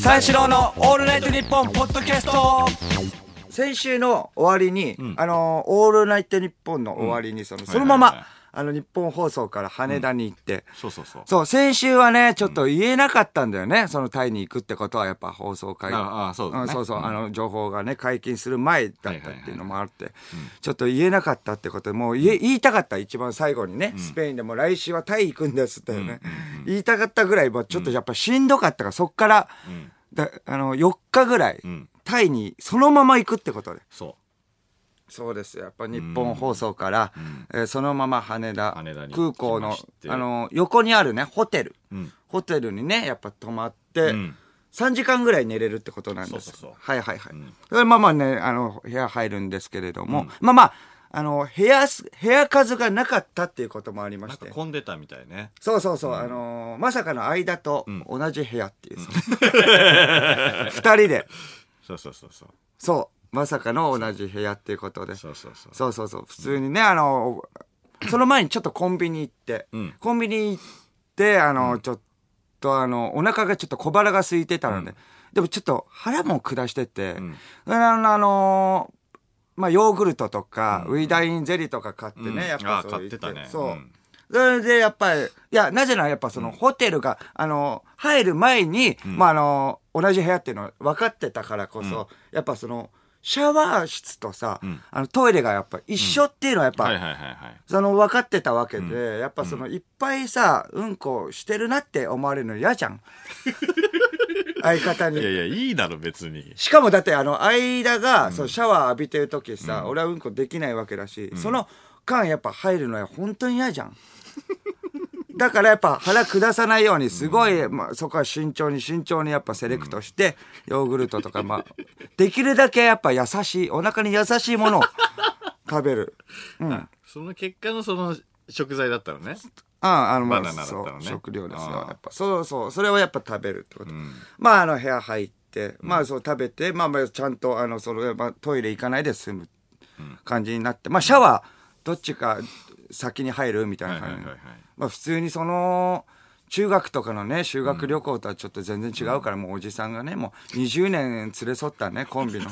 三四郎のオールナイトニッポンポッドキャスト。先週の終わりに、ん。あの、オールナイトニッポンの終わりに、その、そのままあの、日本放送から羽田に行って、そうそうそう。そう、先週はね、ちょっと言えなかったんだよね。そのタイに行くってことは、やっぱ放送会。ああそうだね。んそうそう、うん。あの、情報がね、解禁する前だったっていうのもあって、ちょっと言えなかったってことで、もう言え言いたかった、一番最後にね、スペインでも来週はタイ行くんですってね、言いたかったぐらい、ちょっとやっぱしんどかったから、そっから、ん。だあの、4日ぐらい、ん。タイにそのまま行くってことで。そそうですよ。やっぱ日本放送から、えーそのまま羽田空港のあの横にあるねホテル、ん。ホテルにねやっぱ泊まって、ん。3時間ぐらい寝れるってことなんです。そうそうそう。はいはいはい、それまあまあねあの部屋入るんですけれども、まあまああの部屋す部屋数がなかったっていうこともありまして。混んでたみたいね。そうそうそう、あのーまさかの間と同じ部屋っていう、その二人で。そうそうそうそう。そうまさかの同じ部屋っていうことで。そうそうそう。そうそうそう。普通にねあのその前にちょっとコンビニ行って、うん。コンビニ行ってあの、ちょっとあのお腹がちょっと小腹が空いてたので、でもちょっと腹も下してて、ん。あのあのまあヨーグルトとか、ウイダインゼリーとか買ってね、うん。やっぱあそう言買ってたね。そう、うん。それでやっぱり、いや、なぜならやっぱそのホテルが、あの、入る前に、まああの、同じ部屋っていうのは分かってたからこそ、やっぱその、シャワー室とさ、あのトイレがやっぱ一緒っていうのはやっぱ、その分かってたわけで、やっぱそのいっぱいさ、うんこしてるなって思われるの嫌じゃん。相方に。いやいやいいだろ別に。しかもだってあの間が、そうシャワー浴びてる時さ、俺はうんこできないわけだし、その間やっぱ入るのは本当に嫌じゃん。だからやっぱ腹下さないようにすごい、まあ、そこは慎重に慎重にやっぱセレクトして、ヨーグルトとかまあできるだけやっぱ優しいお腹に優しいものを食べる。うん。その結果のその食材だったのね。ああの、まあ、バナナだったそうのね食料ですよ。ああ。やっぱ、そうそう、それをやっぱ食べるってこと。ん。まあ、あの、部屋入って、まあ、そう食べて、まあ、まあ、ちゃんと、あの、それ、まあ、トイレ行かないで済む感じになって、まあ、シャワー、どっちか先に入るみたいな感じ。はいはいはいはいまあ、普通にその、中学とかのね、修学旅行とはちょっと全然違うから、もうおじさんがね、もう20年連れ添ったね、コンビの。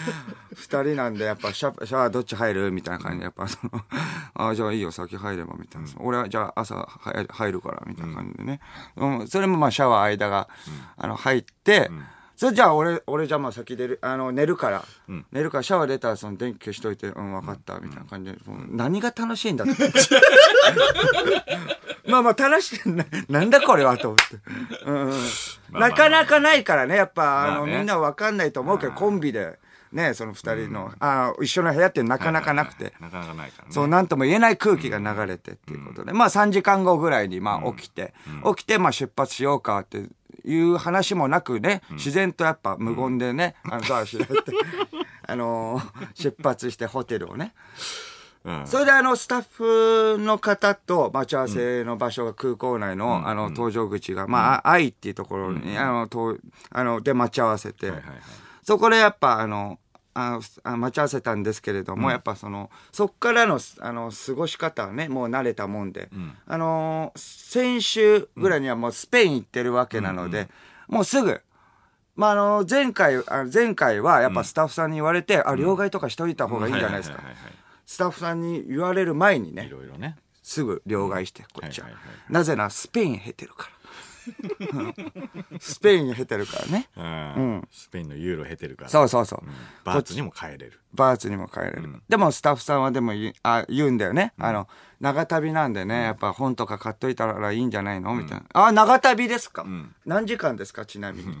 二人なんで、やっぱシャシャワーどっち入るみたいな感じで、やっぱその、あじゃあいいよ、先入れば、みたいな。俺はじゃあ朝入入るから、みたいな感じでね。うん、それもまあシャワー間が、あの、入って、それじゃあ俺、俺じゃあまあ先出る、あの、寝るから、寝るからシャワー出たらその電気消しといて、うん、分かった、みたいな感じで、もう何が楽しいんだって。まあまあ楽しい。な、なんだこれはと思って。うんなかなかないからね、やっぱ、あの、みんなわかんないと思うけど、コンビで、ね、その二人の、あ一緒の部屋ってなかなかなくて。なかなかないからね。そう、なんとも言えない空気が流れてっていうことで、まあ3時間後ぐらいに、まあ起きて、起きて、まあ出発しようかっていう話もなくね、自然とやっぱ無言でね、あの、ドア開いて、あのー出発してホテルをね。うん。それであの、スタッフの方と待ち合わせの場所が空港内の、あの、搭乗口が、まあ、愛っていうところに、あの、とあの、で待ち合わせて、そこでやっぱあの、あ待ち合わせたんですけれども、やっぱその、そっからの、あの、過ごし方はね、もう慣れたもんで、あのー先週ぐらいにはもうスペイン行ってるわけなので、もうすぐ、まあ、あの、前回、前回はやっぱスタッフさんに言われて、あ、両替とかしといた方がいいんじゃないですか。スタッフさんに言われる前にいね、ろいろね。すぐ両替して、こっちは。はいはいは。なぜならスペイン経てるから。スペイン経てるからね。うんスペインのユーロ経てるからそうそうそう。バーツにも帰れるバーツにも帰れる。でもスタッフさんはでも言いあ言うんだよね。あの、長旅なんでね、やっぱ本とか買っといたらいいんじゃないの？みたいな。あ、長旅ですか、何時間ですか？ちなみに。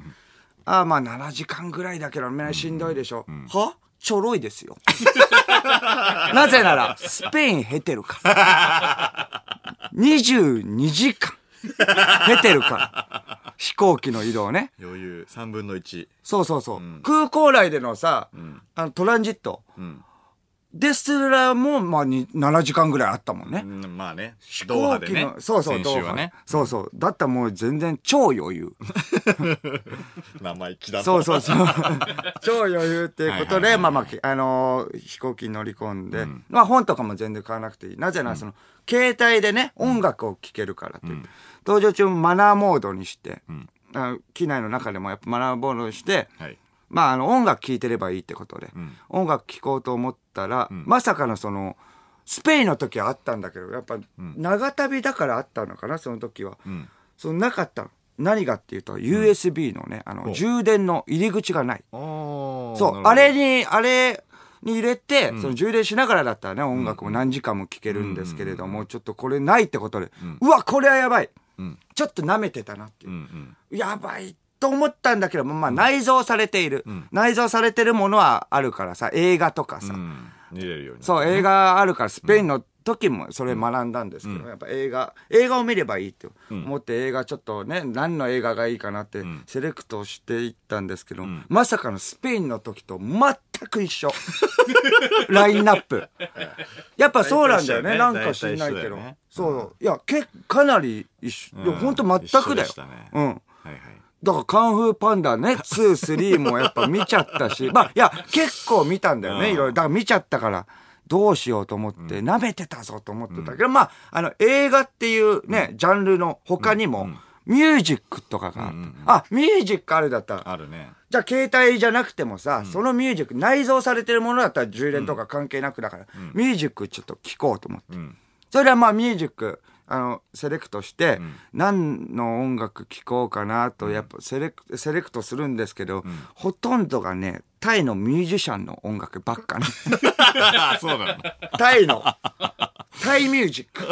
あ、まあ7時間ぐらいだけど、ね、しんどいでしょ。は？ちょろいですよ。なぜなら、スペイン経てるから。22時間。経てるから。飛行機の移動ね。余裕3分の1そうそうそう。空港内でのさ、あのトランジット。んですらも、まあ、に7時間ぐらいあったもんね。うんまあね飛行機でねのそうそう、先週はねそうそう。だったらもう全然超余裕。生意気だなそうそうそう。超余裕っていうことで、まあまあ、あのー飛行機に乗り込んで、まあ本とかも全然買わなくていい。なぜならその、携帯でね、音楽を聴けるからという。搭乗中もマナーモードにして、機内の中でもやっぱ学ぼうとして、はい。まあ、あの、音楽聴いてればいいってことで、うん音楽聴こうと思ったら、まさかのその、スペインの時はあったんだけど、やっぱ、長旅だからあったのかな、その時は。うん。そのなかったの。何がっていうと、USB のね、あの、充電の入り口がない。そう、あれに、あれに入れて、その充電しながらだったらね、音楽も何時間も聴けるんですけれども、ちょっとこれないってことで、うわ、これはやばい。うん。ちょっと舐めてたなっていううんう。ん。やばいと思ったんだけど、まあ内蔵されている、ん内蔵されてるものはあるからさ、映画とかさ。うん。見れるように。そう、映画あるから、スペインの時もそれ学んだんですけど、やっぱ映画、映画を見ればいいって思って映画ちょっとね、何の映画がいいかなってセレクトしていったんですけど、まさかのスペインの時と全く一緒。ラインナップ。やっぱそうなんだよね。ねなんか知んないけどね。そう。いや、けかなり一緒。いや、ほんと全くだよね。うん。はいはい。だから、カンフーパンダね、2、3もやっぱ見ちゃったし、まあ、いや、結構見たんだよね、うんいろいろ。だから見ちゃったから、どうしようと思って、舐めてたぞと思ってたけど、まあ、あの、映画っていうね、ジャンルの他にも、ミュージックとかがあった。あ、ミュージックあるだったら、あるね。じゃあ携帯じゃなくてもさ、そのミュージック、内蔵されてるものだったら充電とか関係なくだから、ミュージックちょっと聞こうと思って。うん。それはまあミュージック、あの、セレクトして、何の音楽聴こうかなと、やっぱセレクセレクトするんですけど、ほとんどがね、タイのミュージシャンの音楽ばっかね。そうなの。タイの、タイミュージック。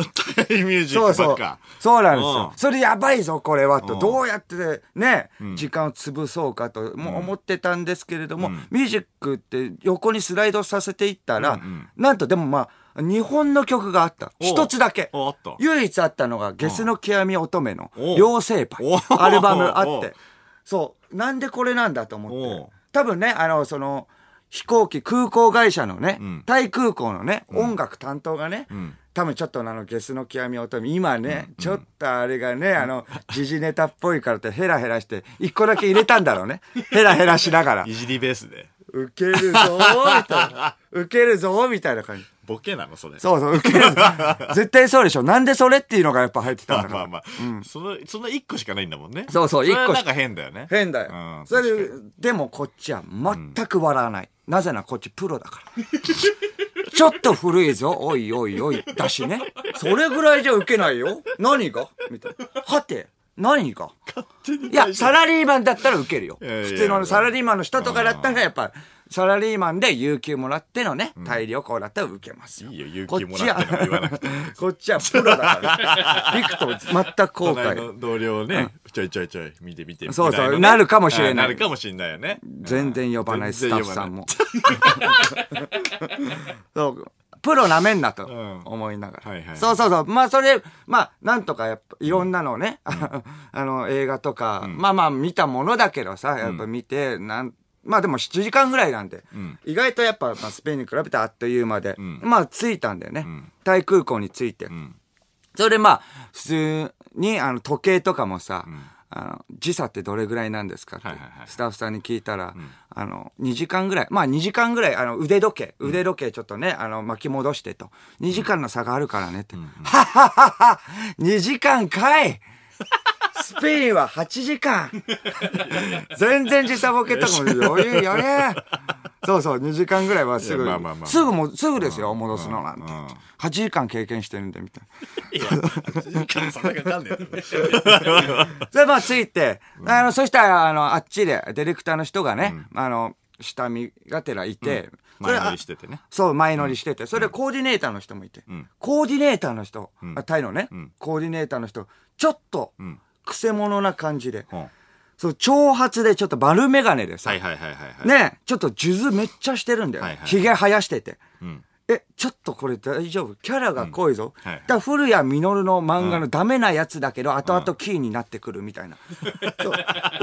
タイミュージッそうそうクばっか。。そうなんですよう。んそれやばいぞ、これは、と。うんどうやってね、時間を潰そうかと、もう思ってたんですけれども、ミュージックって横にスライドさせていったら、なんとでもまあ、日本の曲があった。お一つだけ。おあった。唯一あったのが、ゲスの極み乙女のお妖精パイおアルバムあっおて。そう。なんでこれなんだと思っおて。多分ね、あの、その、飛行機、空港会社のね、んタイ空港のね、音楽担当がね、ん多分ちょっとあの、ゲスの極み乙女、今ね、ちょっとあれがね、あの、時事ネタっぽいからってヘラヘラして、一個だけ入れたんだろうね。ヘラヘラしながらい。じりベースで。ウケるぞーみたいな。ウケるぞーみたいな感じ。ボケなのそれ。そうそう、ウケる。絶対そうでしょ。なんでそれっていうのがやっぱ入ってたんだから。まあまあまあ。その、その一個しかないんだもんね。そうそう一個しなんか変だよね。変だよ。うんそれででもこっちは全く笑わない。なぜならこっちプロだから。ちょっと古いぞ、おいおいおい、だしね。それぐらいじゃウケないよ。何が？みたいな。はて、何が？いや、サラリーマンだったらウケるよ。いやいや普通のサラリーマンの人とかだったらやっぱ、サラリーマンで有給もらってのね、大旅行だったらウケますよ。いいよ、勇こっ気もちらっても言わなくて。は、こっちはプロだから。ビクと全く後隣悔。の同僚をね、ちょいちょいちょい、見て見て。そうそうなるかもしれないあなるかもしれないよね。全然呼ばないスタッフさんも。も。そうプロなめんなとん。思いながら。はいはい。そうそうそう。まあそれ、まあなんとかやっぱいろんなのね、あの映画とか、まあまあ見たものだけどさ、やっぱ見て、なんまあでも7時間ぐらいなんで、ん。意外とやっぱ、まあ、スペインに比べてあっという間で、ん。まあ着いたんだよね。ん。タイ空港に着いて。ん。それでまあ、普通にあの時計とかもさ、あの時差ってどれぐらいなんですかって、スタッフさんに聞いたら、あの、2時間ぐらい、まあ2時間ぐらい、あの、腕時計、腕時計ちょっとね、あの、巻き戻してと。2時間の差があるからねって。はははは !2 時間かいスペインは8時間。全然時差ボケとかも余裕やれそうそう、2時間ぐらいはすぐ、まあまあまあ。すぐも、すぐですよ、戻すのなんて。うん。うん。8時間経験してるんで、みたいな。いや、時間そんなかかんねえそれまあついて、あの、そしたら、あの、あっちで、ディレクターの人がね、あの、下見がてらいて、前乗りしててね。そう、前乗りしてて、それコーディネーターの人もいて、ん。コーディネーターの人、タイのね、ん。コーディネーターの人、ちょっと、んくせ者な感じで、うん。そう、長髪でちょっと丸メガネでさ、はいはいはいはいはい。ね、ちょっと数珠めっちゃしてるんだよ。はいはいひげ生やしてて。うん。え、ちょっとこれ大丈夫？キャラが濃いぞ。うん。はいだ古谷実の漫画のダメなやつだけど、後々キーになってくるみたいな。そう。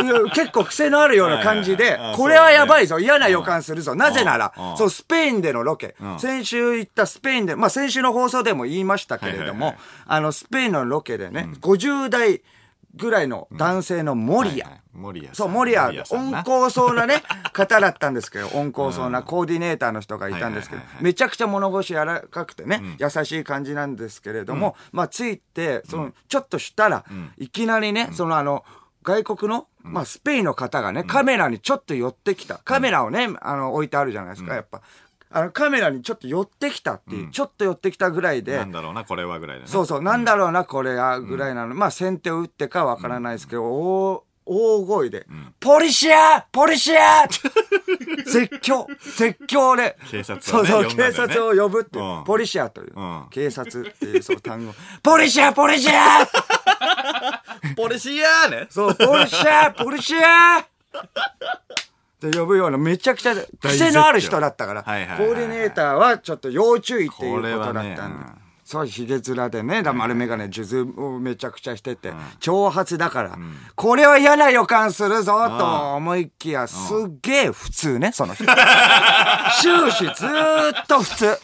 いや結構癖のあるような感じではいはい。はいあ、これはやばいぞ、嫌な予感するぞ。なぜならう、ん。そう、スペインでのロケ。ん。先週行ったスペインで、まあ先週の放送でも言いましたけれどもはいはいはい、あの、スペインのロケでね、50代ぐらいの男性の森谷。はいはい。森谷さん。そう、森谷、さんな。温厚そうなね、方だったんですけど、温厚そうなコーディネーターの人がいたんですけどめちゃくちゃ物腰柔らかくてね、優しい感じなんですけれども、まあ、ついて、その、ちょっとしたら、いきなりね、そのあの、外国の、まあ、スペインの方がね、カメラにちょっと寄ってきた。カメラをね、あの、置いてあるじゃないですか、やっぱ。あの、カメラにちょっと寄ってきたっていう、ちょっと寄ってきたぐらいで。なん、だろうな、これはぐらいでね。そうそう、なんだろうな、これや、ぐらいなの。まあ、先手を打ってかわからないですけど、大、大声で、ポリシア!ポリシア!絶叫絶叫で。警察そうそう、をね呼んだんだよね。警察を呼ぶっていううん。ポリシアという。うん、警察っていうそう単語。ポリシア!ポリシア! ポリシアーね。そう、ポリシャーポリシャーって呼ぶような、めちゃくちゃ癖のある人だったから、コはいはいはいはい。ーディネーターはちょっと要注意っていうこことだったねん。で。そう、ヒゲ面でね、だ丸眼鏡、数珠をめちゃくちゃしてて、長髪だから、これは嫌な予感するぞ、と思いきや、すっげえ普通ね、その人。終始ずーっと普通。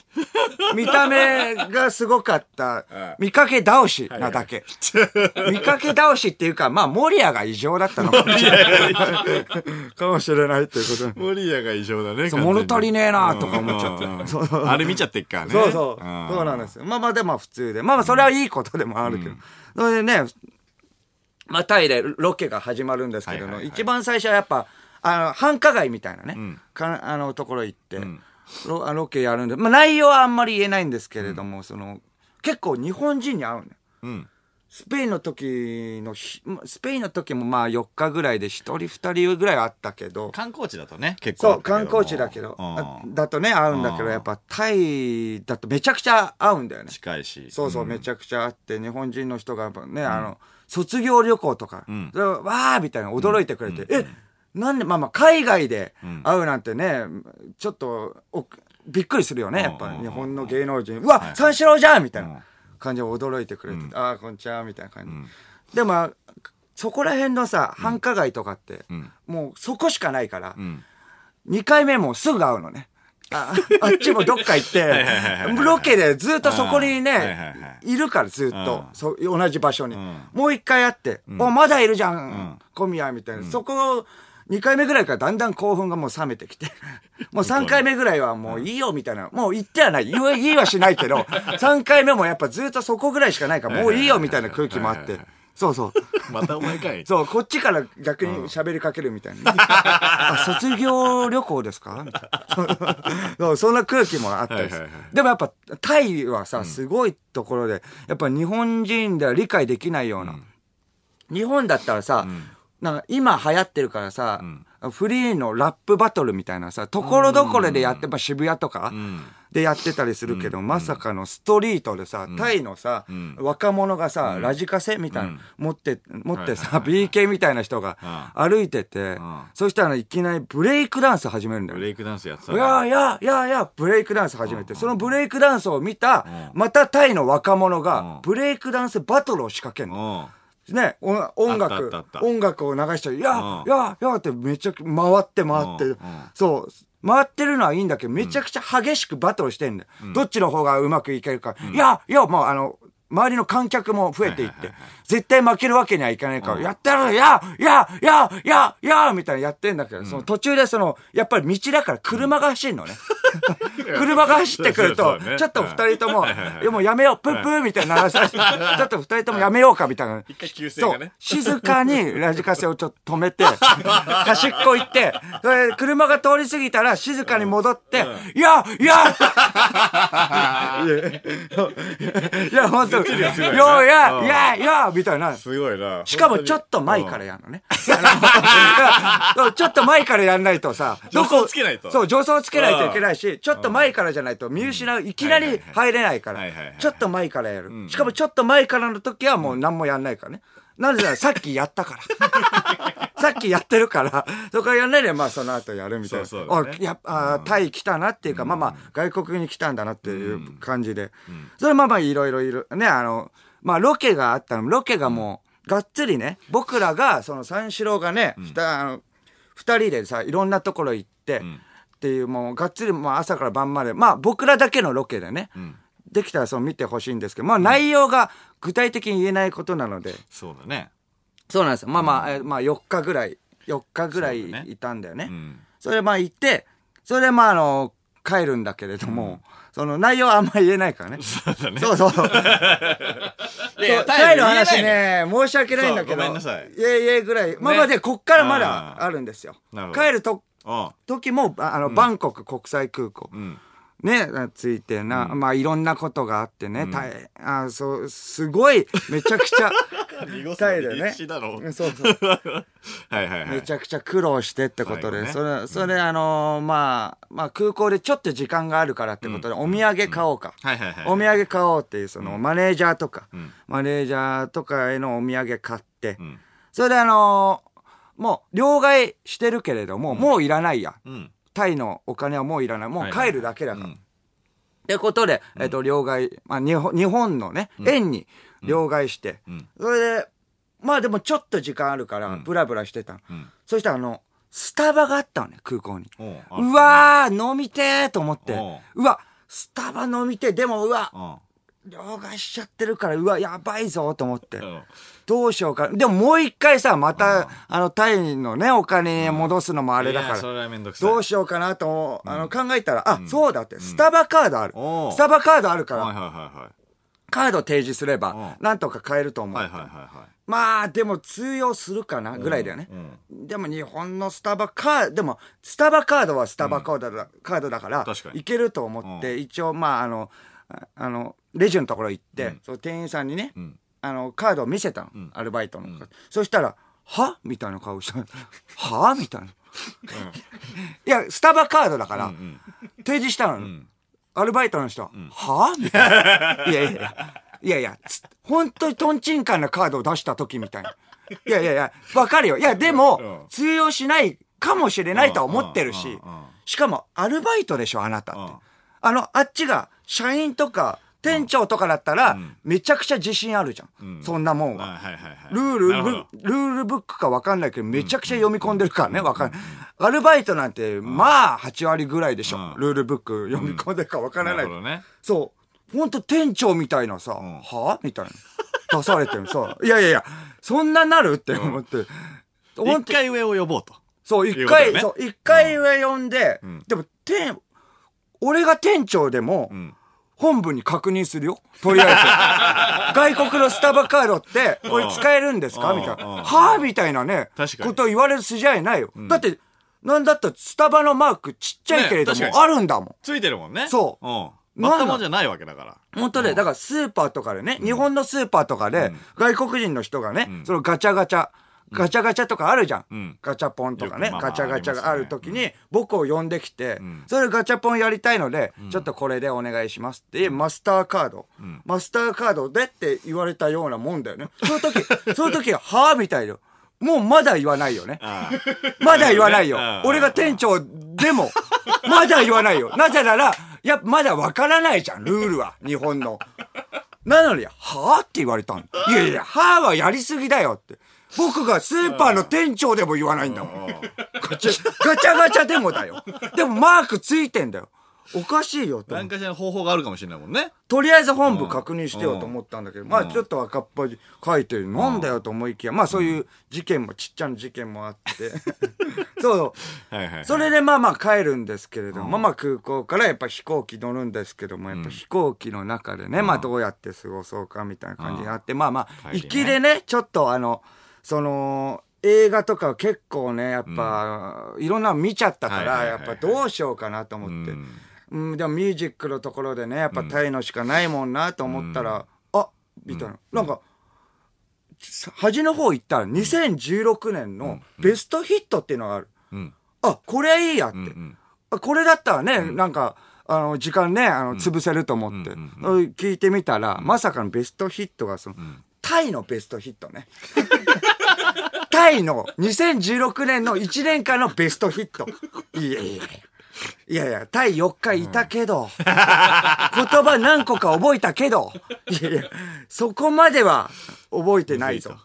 見た目がすごかった、見かけ倒しなだけ。見かけ倒しっていうか、まあ、モリアが異常だったのかもしれない。かもしれないっていうことで。モリアが異常だね。物足りねえなとか思っちゃってあれ見ちゃってっからね。そうそう。んそうなんですよ。まあまあでも普通で。まあまあそれはいいことでもあるけど。それでね、まあタイでロケが始まるんですけど一番最初はやっぱ、あの、繁華街みたいなね、ん。かあのところ行って、ん。ロあロケやるんで、まあ内容はあんまり言えないんですけれども、その、結構日本人に会うのよ。うん。スペインの時のひ、まスペインの時もまあ4日ぐらいで1人2人ぐらいあったけど、観光地だとね、結構。そう、観光地だけど、うん。あだとね、会うんだけど、うん。やっぱタイだとめちゃくちゃ会うんだよね。近いし。そうそう、ん。めちゃくちゃ会って、日本人の人がやっぱね、あの、卒業旅行とか、わーみたいな驚いてくれて、え、なんで、まあまあ、海外で会うなんてね、ちょっとお、びっくりするよね、やっぱ日本の芸能人。うわ、三四郎じゃんみたいうん。な感じで驚いてくれて、うんああ、こんにちは、みたいな感じ。んでも、あそこら辺のさ、繁華街とかって、うん。もうそこしかないから、うん。2回目もすぐ会うのね。あ あっちもどっか行ってロケでずっとそこにねはい、いるからずっとう、そう同じ場所にん。もう一回会って、お、まだいるじゃんん、小宮みたいな。そこ、2回目ぐらいからだんだん興奮がもう冷めてきて。もう3回目ぐらいはもういいよみたいな。もう言ってはない。言いはしないけど、3回目もやっぱずっとそこぐらいしかないから、もういいよみたいな空気もあって。そうそう。またお前かい。そう、こっちから逆に喋りかけるみたいな。あ、卒業旅行ですか？そうそんな空気もあったりするはいはいはいでもやっぱ、タイはさ、すごいところで、やっぱ日本人では理解できないような。日本だったらさ、なんか今流行ってるからさ、フリーのラップバトルみたいなさ、ところどころでやって、まあ渋谷とかん。でやってたりするけど、まさかのストリートでさ、タイのさ、ん。若者がさ、ラジカセみたいな、持って、持ってさ、はい BK みたいな人が歩いてて、ん。そしたらいきなりブレイクダンス始めるんだよブ。レイクダンスやってたいやいやいやいや、ブレイクダンス始めて、そのブレイクダンスを見た、またタイの若者が、ブレイクダンスバトルを仕掛けるの。うん。ね、お音あ楽音楽を流して、いや、うんいや、いやってめちゃく回って回って、うんうんそう、回ってるのはいいんだけど、めちゃくちゃ激しくバトルしてんだよ。どっちの方がうまくいけるか。いや、いや、もうあの、周りの観客も増えていって、絶対負けるわけにはいかないから、やってやるや、や、や、や、や、みたいなやってんだけど、その途中でその、やっぱり道だから車が走るのね。車が走ってくるとちょっと二人とも、いやもうやめよう、プップーみたいな鳴らされて、ちょっと二人ともやめようかみたいな。そう。静かにラジカセをちょっと止めて、端っこ行って、それ車が通り過ぎたら静かに戻って、いや、いや、いや、本当よ、や、うんいや、いや、みたいな。すごいな。しかもちょっと前からやるのね。ちょっと前からやんないとさ、どこつけないとそう、助走つけないといけないし、ちょっと前からじゃないと見失う、いきなり入れないからちょっと前からやる。しかもちょっと前からの時はもう何もやんないからね。なぜならさっきやったから。さっきやってるから、そこからやんないで、まあその後やるみたいな。そうそうだね。あやっぱ、あタイ来たなっていうか、まあまあ外国に来たんだなっていう感じで。それまあまあいろいろいる。ね、あの、まあロケがあったの、ロケがもう、がっつりね、僕らが、その三四郎がね、ふたあの二人でさ、いろんなところ行って、っていうもうがっつりもう朝から晩まで、まあ僕らだけのロケでね、できたらそう見てほしいんですけど、まあ内容が具体的に言えないことなので、そうだね。そうなんですよ。まあまあ、えまあ4日ぐらい、4日ぐらいいたんだよね。うん。それでまあ行って、それでまああの、帰るんだけれども、その内容はあんまり言えないからね。そうだね。そうそう。そういやタイの話ね、申し訳ないんだけど。ごめんなさいいえいえぐらい。まあまあで、こっからまだあるんですよ帰ると、の。時も、ああの、バンコク国際空港。ね、ついてな、まあいろんなことがあってね、タイ、あそう、すごい、めちゃくちゃ、タイでね。歴史だろ。そうそう。はいはいはい。めちゃくちゃ苦労してってことで、最それ、それあのーまあ、まあ空港でちょっと時間があるからってことで、お土産買おうか。はいはいはい。お土産買おうっていう、その、マネージャーとか、んマネージャーとかへのお土産買って、んそれであのーもう、両替してるけれども、もういらないや。うん。タイのお金はもういらない。もう帰るだけだから。うんってことで、えっと、両替、まあ、日本、日本のね、円に両替して、ん。それで、まあでもちょっと時間あるから、ブラブラしてたそしたらあの、スタバがあったのね、空港に。おうわー、飲みてーと思って。お。う。わ、スタバ飲みてー。でもうわ、う。ん。両替しちゃってるから、うわ、やばいぞと思って。う。んどうしようか。でももう一回さ、また、あの、タイのね、お金戻すのもあれだから。どうしようかなと、あの、考えたら、あ、そうだって、スタバカードある。スタバカードあるから、はいはいはいはい。カード提示すれば、うなんとか買えると思う。まあ、でも通用するかな、ぐらいだよね。でも日本のスタバカード、でも、スタバカードはスタバカードだ,、カードだからいけると思って、一応、まあ、あの、ああの、レジのところ行って、その店員さんにね、ん。あの、カードを見せたの、アルバイトの、そしたら、は？みたいな顔したの。は？みたいな。いや、スタバカードだから、提示したの、アルバイトの人は、はみたいな。いやいやいや、いやいや、つ本当にトンチンカンなカードを出した時みたいな。いやいやいや、わかるよ。いや、でも、うん通用しないかもしれないとは思ってるししかも、アルバイトでしょ、あなたってうん。あの、あっちが、社員とか、店長とかだったら、めちゃくちゃ自信あるじゃん。そんなもんい。は。ルールブ、ルールブックか分かんないけど、めちゃくちゃ読み込んでるからね、分かんない。アルバイトなんて、まあ、8割ぐらいでしょうん。ルールブック読み込んでるか分からない。そう。ほんと店長みたいなさ、んは？みたいな。出されてる。そう。いやいやいや、そんななるって思って。一回上を呼ぼうと。そう、一回、そう、一回上呼んで、でも、店、俺が店長でも、ん本部に確認するよ。とりあえず。外国のスタバカードって、これ使えるんですか？うんみたいな。うんはぁ？みたいなね。ことを言われる筋合いないよ。だって、なんだったらスタバのマークちっちゃいけれども、あるんだもん。ついてるもんね。そううん。まったもんじゃないわけだから。本当で、だからスーパーとかでね、日本のスーパーとかで、外国人の人がね、そのガチャガチャ、ガチャガチャとかあるじゃん。んガチャポンとかね、よくまあまあガチャガチャがある時に、僕を呼んできて、それガチャポンやりたいので、ちょっとこれでお願いしますって、マスターカード、マスターカードでって言われたようなもんだよね。その時、その時は、はぁみたいよ。もうまだ言わないよね。あまだ言わないようん。俺が店長でも、まだ言わないよ。なぜなら、いや、まだわからないじゃん、ルールは。日本の。なのに、はぁって言われたの。いやいや、はぁはやりすぎだよって。僕がスーパーの店長でも言わないんだもん。ガチャガチャガチャでもだよ。でもマークついてんだよ。おかしいよと何かしらの方法があるかもしれないもんね。とりあえず本部確認してよと思ったんだけど、まあちょっと赤っ端書いてる、なんだよと思いきや、まあそういう事件も、ちっちゃな事件もあって。そ うそう。はいはいはい。それでまあまあ帰るんですけれども、まあまあ空港からやっぱ飛行機乗るんですけども、やっぱ飛行機の中でね、まあどうやって過ごそうかみたいな感じがあって、まあまあ、行きでね、ちょっとあの、その、映画とか結構ね、やっぱ、いろんなの見ちゃったから、やっぱどうしようかなと思って。うん、でもミュージックのところでね、やっぱタイのしかないもんなと思ったら、あみたいな。なんか、端の方行ったら2016年のベストヒットっていうのがある。うん。あ、これいいやって。うんうん。あこれだったらね、なんか、あの、時間ね、あの、潰せると思って、聞いてみたら、まさかのベストヒットが、その、タイのベストヒットね。タイの2016年の1年間のベストヒット。いやいやいやいや、タイ4日いたけど、言葉何個か覚えたけど、いやいや、そこまでは覚えてないぞ。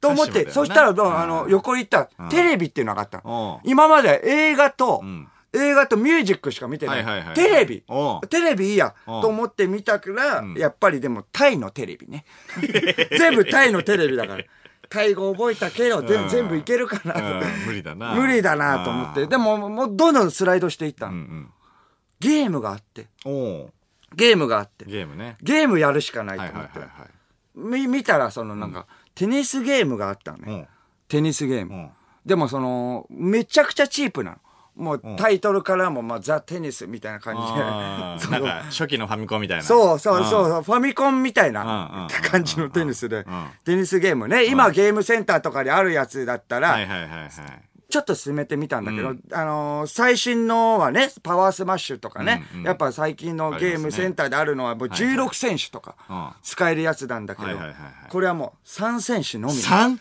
と思って、そしたら、どうあの、横に行ったら、テレビっていうのがあったの。うん今まで映画と、ん映画とミュージックしか見てない。はいはいはいテレビおう。テレビいいや。うんと思って見たから、やっぱりでもタイのテレビね。全部タイのテレビだから。タイ語覚えたけど、でうん全部いけるかなと。うん無理だな。無理だなと思って。でも、もうどんどんスライドしていったの。うんうん。ゲームがあって、ゲームがあって、ゲームね。ゲームやるしかないとはい思って。はいはいはい。み見たら、そのなんか、テニスゲームがあったのね。うん。テニスゲーム。うん。でもその、めちゃくちゃチープなの。もうタイトルからも、まあ、ザ・テニスみたいな感じで。なんか、初期のファミコンみたいな。そうそうそうファミコンみたいな感じのテニスで。ん、テニスゲームね、今ゲームセンターとかにあるやつだったはいら、はいはいはい。ちょっと進めてみたんだけど、あのー最新のはね、パワースマッシュとかね、うんうんやっぱ最近のゲームセンターであるのはもう16選手とかうん使えるやつなんだけどこれはもう3選手のみ。3?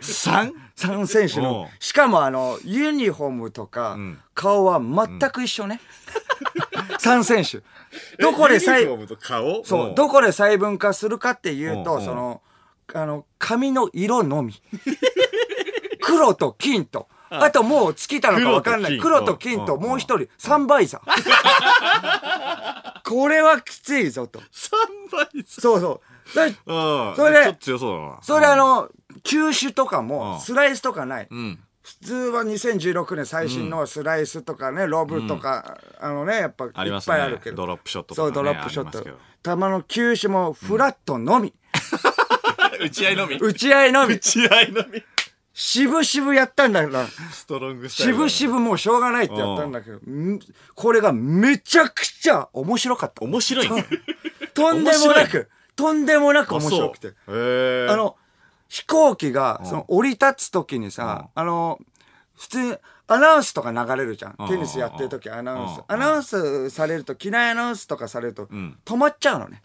3? 3選手おのう。しかもあの、ユニフォームとかん、顔は全く一緒ね。3選手。どこで細そう、どこで細分化するかっていうと、うんうんその、あの、髪の色のみ。黒と金と。あともう尽きたのかわかんない。黒黒と金ともう一人、サンバイザー。これはきついぞと。3倍ずつ。そうそう。だうん。それで強そうだな。それあの、球種とかうんもスライスとかない。うん。普通は2016年最新のスライスとかね、ロブとか、あのね、やっぱいっありますねぱいあるけど。ドロップショットとかねそう、ドロップショット。球の球種もフラットのみ。打ち合いのみ？打ち合いのみ打。ち合いのみ。渋々やったんだから、ストロングスタイル。渋々もうしょうがないってやったんだけど、んこれがめちゃくちゃ面白かった。面白いね。とんでもなく、とんでもなく面白くて。あの、飛行機が、その、降り立つ時にさ、あの、普通、アナウンスとか流れるじゃん。んテニスやってる時アナウンスうん。アナウンスされると、機内アナウンスとかされると、ん止まっちゃうのね。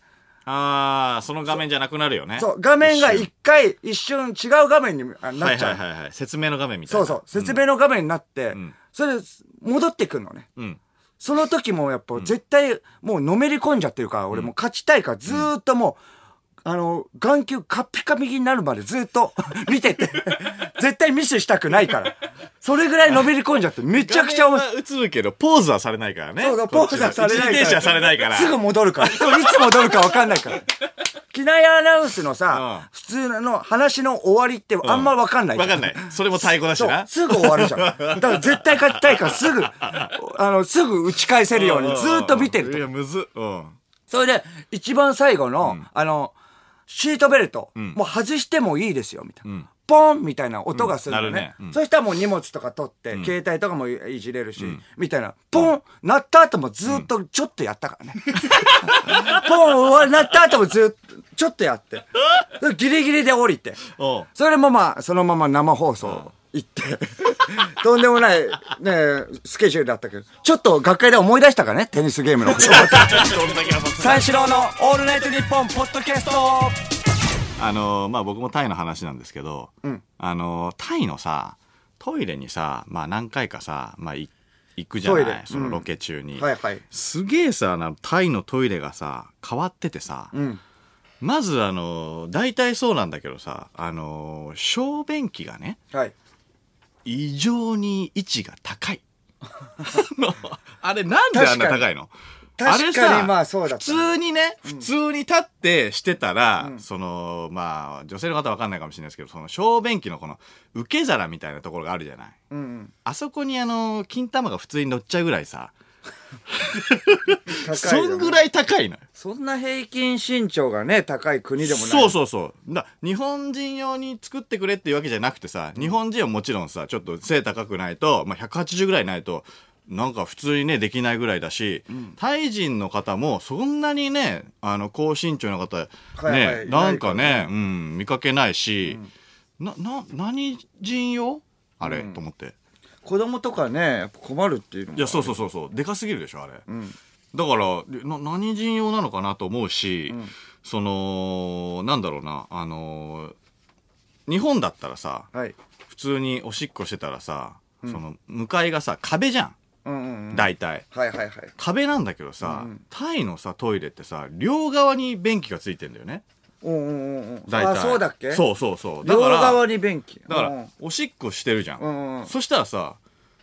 ああ、その画面じゃなくなるよね。そう、画面が一一回、一瞬違う画面になっちゃう。はいはいはい。説明の画面みたいな。そうそう、説明の画面になってん、それで戻ってくるのね。うん。その時もやっぱ絶対もうのめり込んじゃってるから、俺もう勝ちたいからずーっともう、あの、眼球カッピカピになるまでずっと 見てて、絶対ミスしたくないから。それぐらいのめり込んじゃって、めちゃくちゃ面白い。映るけど、ポーズはされないからね。そうそう、ポーズはされないから。一時停止はされないから。すぐ戻るから。いつ戻るか分かんないから。機内アナウンスのさ、うん普通の話の終わりってあんま分かんないわかんない。それも太鼓だしな。すぐ終わるじゃん。だから絶対勝ちたいからすぐ、あの、すぐ打ち返せるようにずーっと見てるといや、。むずっ。うん。それで、一番最後の、あの、シートベルト、もう外してもいいですよ、みたいな。んポンみたいな音がするのね。うんねうんそしたらもう荷物とか取って、携帯とかもいじれるし、みたいな。ポン、鳴った後もずっとちょっとやったからね。ポンは鳴った後もずっと、ちょっとやって。ギリギリで降りて。それもまあ、そのまま生放送行って、とんでもない、ね、スケジュールだったけど、ちょっと学会で思い出したかね、テニスゲームのこと。三四郎のオールナイトニッポンポッドキャストあのーまあ僕もタイの話なんですけど、あのータイのさ、トイレにさ、まあ何回かさ、まあい行くじゃないそのロケ中に。はいはい。すげえさ、タイのトイレがさ、変わっててさ、んまずあのー大体そうなんだけどさ、あのー小便器がね、はい。異常に位置が高い。あれなんであんな高いの？確かにまあそうだった普通にね、普通に立ってしてたら、その、まあ、女性の方はわかんないかもしれないですけど、その小便器のこの受け皿みたいなところがあるじゃない。うんうん。あそこにあの、金玉が普通に乗っちゃうぐらいさ、そんぐい。らい高いのよ。そんな平均身長がね、高い国でもない。そうそうそう。だ日本人用に作ってくれっていうわけじゃなくてさ、日本人はもちろんさ、ちょっと背高くないと、まあ、180ぐらいないと、なんか普通にね、できないぐらいだし、タイ人の方もそんなにね、あの、高身長の方、ね、はいはいなんかね、うん、見かけないし、な、な、何人用？あれ、と思って。子供とかね、やっぱ困るっていうのもいや、そうそうそうそう。でかすぎるでしょ、あれ。だから、でな何人用なのかなと思うし、その、なんだろうな、あのー日本だったらさ、はい。普通におしっこしてたらさ、その、向かいがさ、壁じゃん。大体。はいはいはい。壁なんだけどさ、タイのさ、トイレってさ、両側に便器がついてんだよね。うんうんうんうん。大体。あ、そうだっけ？そうそうそう。だ両から、側に便器。だからうん、おしっこしてるじゃん。うんうんそしたらさ、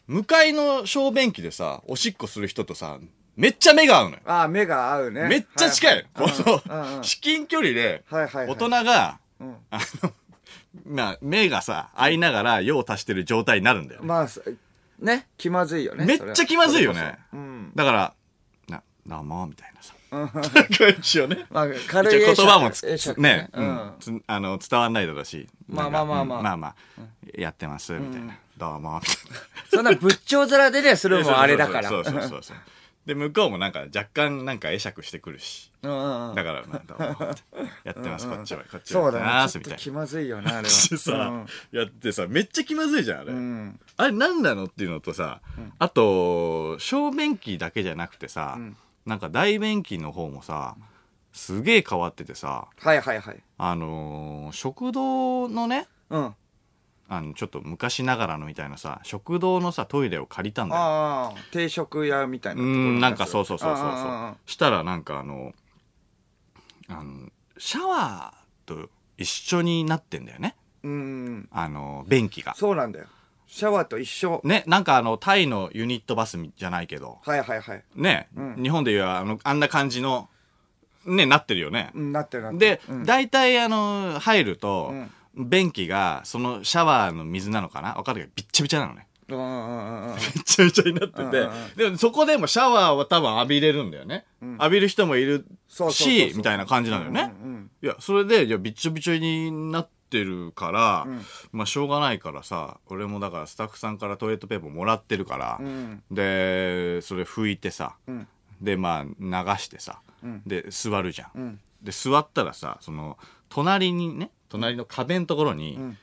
向かいの小便器でさ、おしっこする人とさ、めっちゃ目が合うのよ。あ、目が合うね。めっちゃ近い。この、うん至近距離で、大人が、うんあの、まあ、目がさ、合いながら用を足してる状態になるんだよね。まあ、すね、気まずいよね。めっちゃ気まずいよね。だから、な、どうも、みたいなさ。感じをね。まあ、軽い一応言葉もつね、ううんあの、伝わんないだろうし。まあまあまあまあうんまあまあ、やってます、みたいな。どうも、みたいな。そんな仏頂面でね、するのもあれだから。そうそうそうそう。で、向こうもなんか若干なんか会釈してくるし。うんうんうんだから、まあ、どうもやってます、こっちは、こっちは。そうだね。やってますみた気まずいよな、あれは。してさ、やってさ、めっちゃ気まずいじゃん、あれ。うん。うん。あれ何なのっていうのとさ、あと、小便器だけじゃなくてさ、なんか大便器の方もさ、すげえ変わっててさ、はいはいはい。あのー食堂のね、うん。あの、ちょっと昔ながらのみたいなさ、食堂のさ、トイレを借りたんだよ。ああ、定食屋みたいなう。ん、なんかそうそうそうそうそあう。したらなんかあの、あの、シャワーと一緒になってんだよね。うん。あの、便器が。そうなんだよ。シャワーと一緒。ね、なんかあの、タイのユニットバスじゃないけど、はいはいはい。ね、日本でいうあの、あんな感じの、ね、なってるよね。うん、なってるなってる。で、うん、大体あの、入るとうん、便器が、そのシャワーの水なのかな？わかるけど、びっちゃびちゃなのね。うんうんうんうん。びっちゃびちゃになって。て、でもそこでもシャワーは多分浴びれるんだよね。浴びる人もいるし、みたいな感じなのよね。うんうんいや、それで、いや、びっちょびちょになってるから、ん。まあ、しょうがないからさ、俺もだからスタッフさんからトイレットペーパーもらってるから、うん。で、それ拭いてさ、うん。で、まあ、流してさ、ん。で、座るじゃん,、ん。で、座ったらさ、その、隣にね、隣の壁のところに、ん。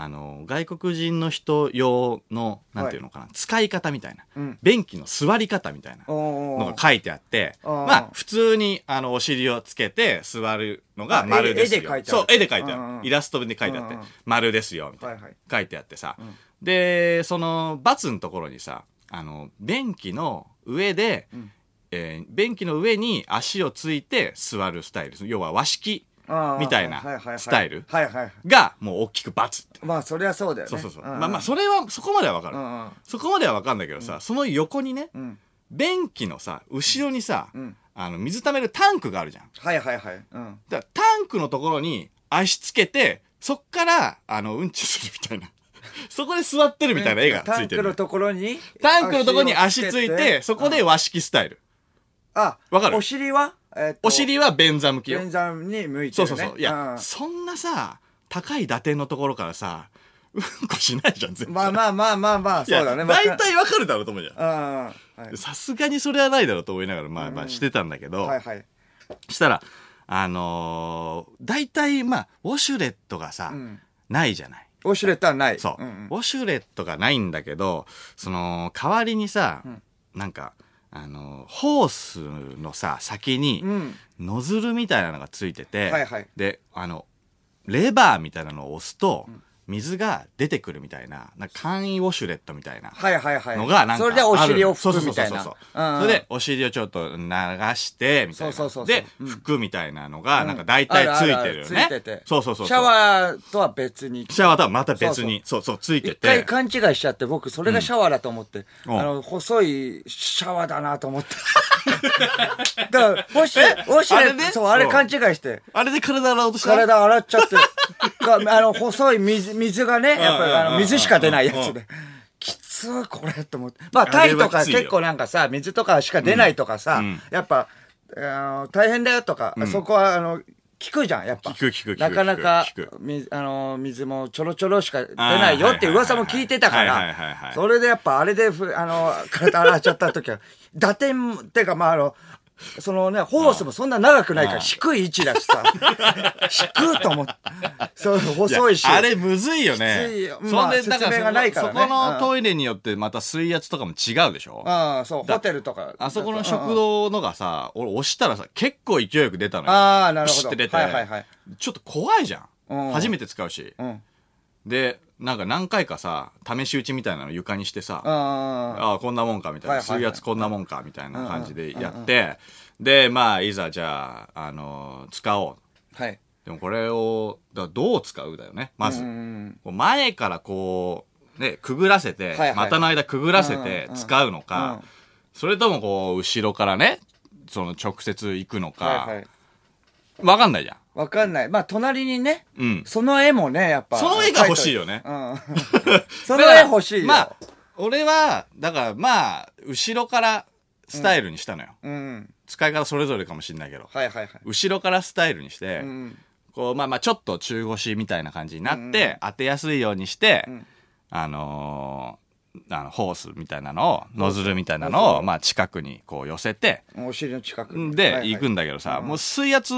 あの、外国人の人用の、なんていうのかな、使い方みたいな、うん。便器の座り方みたいなのが書いてあって、まあ、普通に、あの、お尻をつけて座るのがあ丸ですよ。絵絵で書いてある。そう、絵で書いてある。うんうんイラストで書いてあって、うんうん丸ですよ、みたいな、はいはい。書いてあってさ。で、その、バツのところにさ、あの、便器の上で、えー便器の上に足をついて座るスタイル。要は和式みたいなはははスタイル。が、もう大きくバツって。まあ、そりゃそうだよね。そうそうそう。んまあまあ、それは、そこまではわかる。うんうんそこまではわかんないけどさ、その横にね、うん。便器のさ、後ろにさ、んあの、水溜めるタンクがあるじゃん。はいはいはい。うん。だからタンクのところに足つけて、そっから、あの、うんちするみたいな。そこで座ってるみたいな絵がつタいてる。ンクのところにタンクのところに足ついをて、そこで和式スタイル。あ、わかる？お尻は？えっとお尻は便座向きよ。便座に向いてるね。そうそうそう。いや、んそんなさ、高い打点のところからさ、うんこしないじゃん、絶対。まあまあまあまあまあ、そうだね。大体わかるだろうと思うじゃん。さすがにそれはないだろうと思いながら、まあまあしてたんだけど、はいはい。したら、あのー、大体、まあ、ウォシュレットがさ、んないじゃない。オシュレットはない。そう、んんウォシュレットがないんだけど、その、代わりにさ、なんか、あの、ホースのさ、先に、うん。ノズルみたいなのがついてて、はいはいで、あの、レバーみたいなのを押すと、水が出てくるみたいな、なんか簡易ウォシュレットみたいな。はいはいはい。のがなんかそれでお尻を拭くみたいな。そうそうそうそうう。んうん。それでお尻をちょっと流してみたいな。そうそうそうそう。で、うん拭くみたいなのがなんか大体ついてるよあるあるついねてて。そうそうそうそう。シャワーとは別に。シャワーとはまた別にそうそう。ついて一回て勘違いしちゃって、僕、それがシャワーだと思って、うん。あの、細いシャワーだなと思って。だから、ウォシュレウォシュレあれね？そう、あれうん。勘違いして、あれで体洗おうとした？体洗っちゃって、があの、細い水、水がね、やっぱり、あの、水しか出ないやつうん。で。きつー、これ、と思って。まあ、タイとか結構なんかさ、水とかしか出ないとかさ、うん。やっぱ、大変だよとか、そこは、あの、聞くじゃん、やっぱ。聞く聞く聞くなかなかあの、水もちょろちょろしか出ないよって噂も聞いてたから、それでやっぱあれでふ、あの、体洗っちゃった時は、打点っていうか、まあ、あの、そのね、ホースもそんな長くないから、低い位置だしさ、低いと思って、そう、細いし。やあれむずいよきつね。そまあんでだからそこのトイレによってまた水圧とかも違うでしょ？ああ、そう、ホテルとか。あそこの食堂のがさ、俺押したらさ、結構勢いよく出たのよ。ああなるほどって出て、はいはいはいちょっと怖いじゃん。うん初めて使うし。うん。で、なんか何回かさ、試し打ちみたいなの床にしてさ、あああ、こんなもんかみたいな、はいはいはい水圧こんなもんかみたいな感じでやって、で、まあ、いざじゃあ、あの使おう。あ、はい。でもこれを、だどう使うだよね、まず。前からこう、ね、くぐらせて、はいはい股の間くぐらせてうんうん使うのか、うんそれともこう、後ろからね、その直接行くのか、はいはい。わかんないじゃん。わかんない。まあ、隣にね、うん。その絵もね、やっぱ。その絵が欲しいよねうん。その絵欲しいよ。まあ、俺は、だからまあ、後ろからスタイルにしたのよ。うん。使い方それぞれかもしんないけど。はいはいはい。後ろからスタイルにして、うん。こう、まあまあ、ちょっと中腰みたいな感じになって、当てやすいようにして、んあのーあの、ホースみたいなのを、ノズルみたいなのを、まあ、近くにこう寄せて、お尻の近くに。で、行くんだけどさ、もう水圧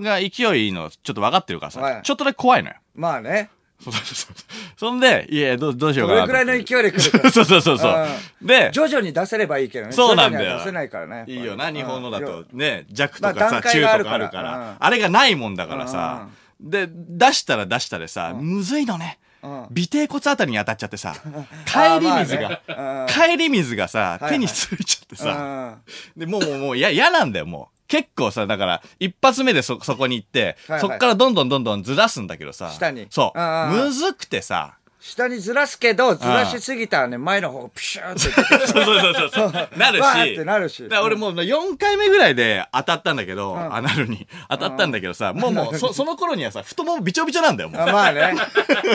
が勢いいいのちょっと分かってるからさ、はいちょっとだけ怖いのよ。まあね。そうそうそうそんで、いや、どうどうしようどかなとれくらいの勢いで来るか。そうそうそうそう。で、徐々に出せればいいけどね。そうなんだよ出せないからね。いいよな、日本のだうとん。ね、弱とまあかさ、中とかあるかからあれがないもんだからさ、で、出したら出したでさ、むずいのね。うん。尾てい骨あたりに当たっちゃってさ、帰り水が、まあね。帰り水がさ、はい手についちゃってうさ、ん。で、もうもう、もう、嫌なんだよ、もう。結構さ、だから、一発目でそ、そこに行って、はいはい。そっからどんどんどんどんずらすんだけどさ、下に。そう。むずくてさ、下にずらすけど、ずらしすぎたらね、前の方がプシューって。そうそうそうそう。なるし。わーってなるしだから俺もう4回目ぐらいで当たったんだけど、アナルに当たったんだけどさ、もうもう、そ、その頃にはさ、太ももびちょびちょなんだよ、もう。あまあね。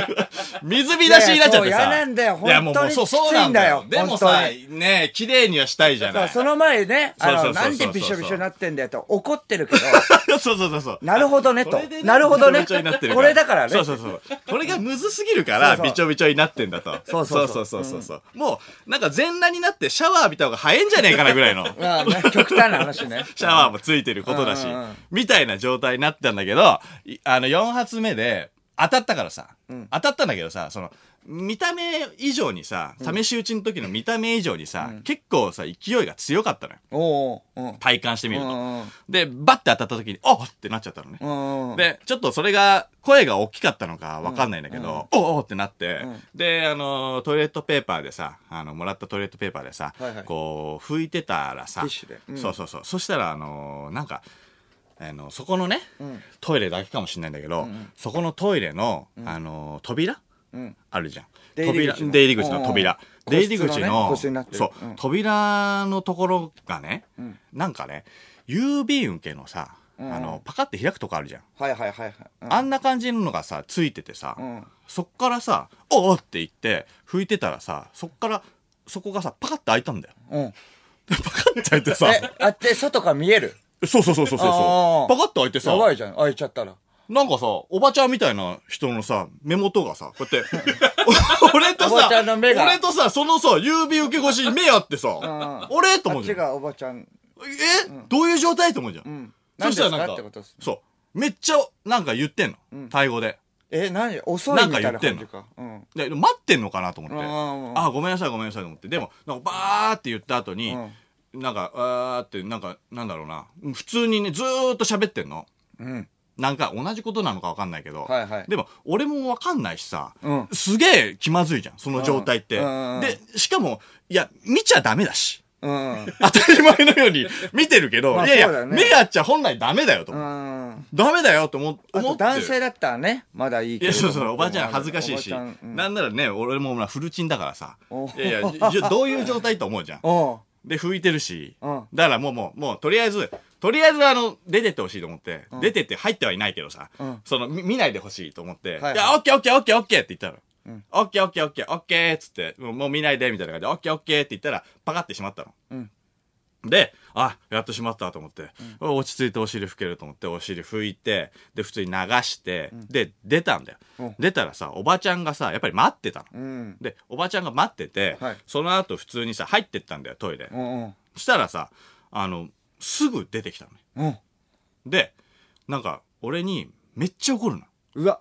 水浸しになっちゃってさ。いやなんだよいやもうもうそう、そうなんだよ。本当にきついんだよでもさ本、ね綺麗にはしたいじゃない。その前ね、あの、なんでびしょびしょになってんだよと怒ってるけど、そうそうそうそう。なるほどねと。なるほどね。これだからね。そうそうそう。これがむずすぎるから、びちょびちょになってんだと。そうそうそうそうそうそうもう、なんか全裸になってシャワー浴びた方が早いんじゃねえかなぐらいの。まあね、極端な話ね。シャワーもついてることだしうんうんうん、みたいな状態になったんだけど、いあの、4発目で当たったからさ、当たったんだけどさ、その、見た目以上にさ、試し撃ちの時の見た目以上にさ、結構さ、勢いが強かったのよ。おうおう。体感してみると。うんうんで、バッて当たった時に、おっってなっちゃったのね。うんうん。で、ちょっとそれが、声が大きかったのかわかんないんだけど、おおってなって、で、あの、トイレットペーパーでさ、あの、もらったトイレットペーパーでさ、はいはいこう、拭いてたらさ、そうそうそう。そしたら、あの、なんか、あの、そこのね、んトイレだけかもしれないんだけど、そこのトイレの、あの、扉うん。あるじゃん。出入り口の扉出入り口の扉。出入り口のそう、うん扉のところがね、んなんかね、郵便受けのさ、んあの、パカって開くとこあるじゃん。はいはいはいあんな感じのがさ、ついててさ、うんそっからさ、おおって言って、拭いてたらさ、そっから、そこがさ、パカって開いたんだよ。うん。でパカって開いてさ、え、あって、外から見える？そうそうそうそうそうパカって開いてさや、ばいじゃん。開いちゃったら。なんかさ、おばちゃんみたいな人のさ、目元がさ、こうやって、俺とさおばちゃんの目が俺とさ、そのさ、郵便受け越しに目あってさ、ん俺と思うじゃん。がおばちゃん。え？どういう状態と思うじゃん。うん。そしたらなんか何ですかってことです。そう。めっちゃ、なんか言ってんの。タイ語で。え、何？遅いみたいな感じか。うん。で、待ってんのかなと思って。うんあ、ごめんなさい、ごめんなさいと思って。でも、なんかバーって言った後に、なんか、あーって、なんか、なんだろうな。普通にね、ずーっと喋ってんの。うん。なんか、同じことなのかわかんないけど。はいはいでも、俺もわかんないしさ、うんすげえ気まずいじゃん、その状態って。うんうんで、しかも、いや、見ちゃダメだし。うん。当たり前のように見てるけど、まあいやいや、目合っちゃ本来ダメだよとう思う。ん。ダメだよと思思あとって。男性だったらね、まだいいけど。いや、そうそう、おばちゃん恥ずかしいし。うんなんならね、俺もフルチンだからさお。いやいやどういう状態と思うじゃん。で、拭いてるし。うんだからもうもう、もう、とりあえず、とりあえずあの、出てってほしいと思って、出てって入ってはいないけどさ、ん。その、み見ないでほしいと思って、はいい。や、オッケーオッケーオッケーオッケーって言ったの。オッケーオッケーオッケー。オッケーっつって、もう見ないでみたいな感じで、オッケーオッケーって言ったら、パカってしまったの。うん。で、あ、やっとしまったと思って、落ち着いてお尻拭けると思って、お尻拭いて、で、普通に流して、で、出たんだよ、うん。出たらさ、おばちゃんがさ、やっぱり待ってたの。うん。で、おばちゃんが待ってて、はい。その後普通にさ、入ってったんだよ、トイレ。うんうん。そしたらさ、あの、すぐ出てきたのね。うん。で、なんか、俺にめっちゃ怒るの。うわ。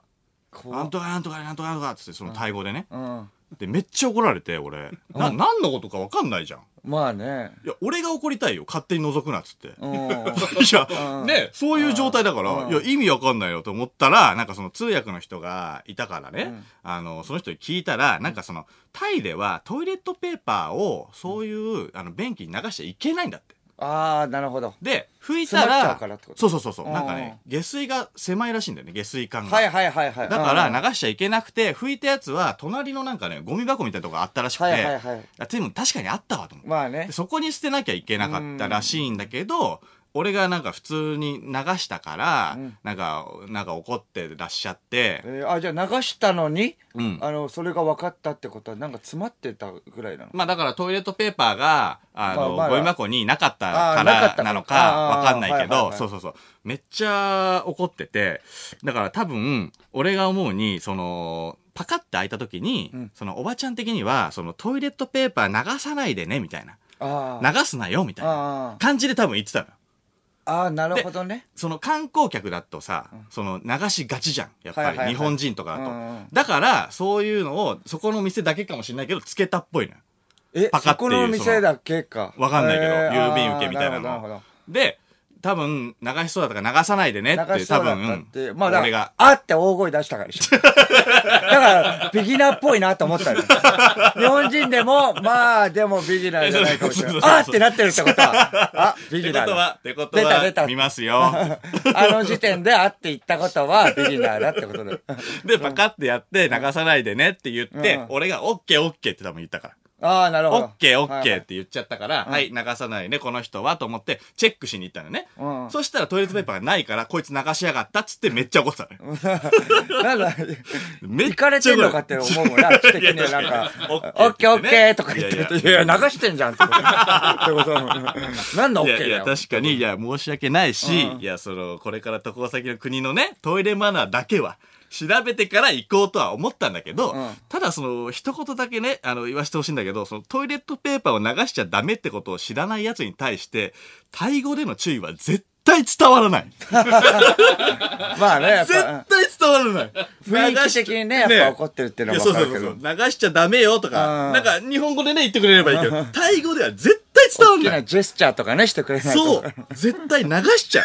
こなんとかなんとかなんとかなんとかっつって、そのタイ語でね。うん。で、めっちゃ怒られて、俺。な、何のことかわかんないじゃん。まあね。いや、俺が怒りたいよ。勝手に覗くなっつって。うん。いや、ね、そういう状態だから、うんいや、意味わかんないよと思ったら、なんかその通訳の人がいたからね、あの、その人に聞いたら、なんかその、タイではトイレットペーパーを、そういう、あの、便器に流しちゃいけないんだって。ああ、なるほど。で、拭いたらそうそうそうそう、うんなんかね、下水が狭いらしいんだよね、下水管が。はいはいはいはい。だからうん流しちゃいけなくて、拭いたやつは、隣のなんかね、ゴミ箱みたいなとこがあったらしくて、はいはいはい。あでも確かにあったわと思って。まあねで。そこに捨てなきゃいけなかったらしいんだけど、俺がなんか普通に流したから、なんか、なんか怒ってらっしゃって、えーあじゃあ流したのに、うん。あのそれが分かったってことはなんか詰まってたぐらいなの？まあだからトイレットペーパーが、あの、まあまあ。ゴミ箱になかったからなのかあーわかんないけど、はいはいはいそうそうそう。めっちゃ怒ってて、だから多分、俺が思うに、その、パカって開いた時に、ん。そのおばちゃん的には、そのトイレットペーパー流さないでね、みたいな。流すなよ、みたいな感じで多分言ってたのよ。あーなるほどねその観光客だとさ、その流しがちじゃん。やっぱり日本人とかだと。だから、そういうのを、そこの店だけかもしれないけど、つけたっぽいのよ。えパカっていうそこの店だけかわかんないけどえー郵便受けみたいなので、多分、流しそうだったから流さないでねって、多分、まあ俺が。あって大声出したからでしょ。だからビギナーっぽいなと思ったよ。日本人でもまあでもビギナーじゃないかもしれない。あってなってるってこと。はあビギナーだ。ことは、ってこと出た出た。は、見ますよ。あの時点であって言ったことはビギナーだってことだよ で、パカってやって、流さないでねって言ってうん、俺がオッケーオッケーって多分言ったから。ああなるほど。オッケーオッケーっはい。て言っちゃったから、はい、流さないね、この人は、と思って、チェックしに行ったのね。うん。そしたらトイレットペーパーがないから、こいつ流しやがったっつってめっちゃ怒ってたの。よ。はいなんだめっ行かれてんのかって思うもんな、知的にはなんか、オッケーオッケーとか言ってると、いやいや、流してんじゃんってこと。ってこと何のオいやいや、ッケーだよ。確かに、いや、申し訳ないし、うん。いや、その、これから渡航先の国のね、トイレマナーだけは、調べてから行こうとは思ったんだけど、うんただその、一言だけね、あの、言わせてほしいんだけど、そのトイレットペーパーを流しちゃダメってことを知らない奴に対して、タイ語での注意は絶対伝わらない。まあね、絶ぱ、対伝わらない。雰囲気的にね、やっぱ怒ってるっていうのいや、はそうそうそうわかるけど。そう。流しちゃダメよとか、うんなんか日本語でね、言ってくれればいいけど、タイ語では絶対伝わ大きらな。ないジェスチャーとかね、してくれないと。そう。絶対流しちゃう。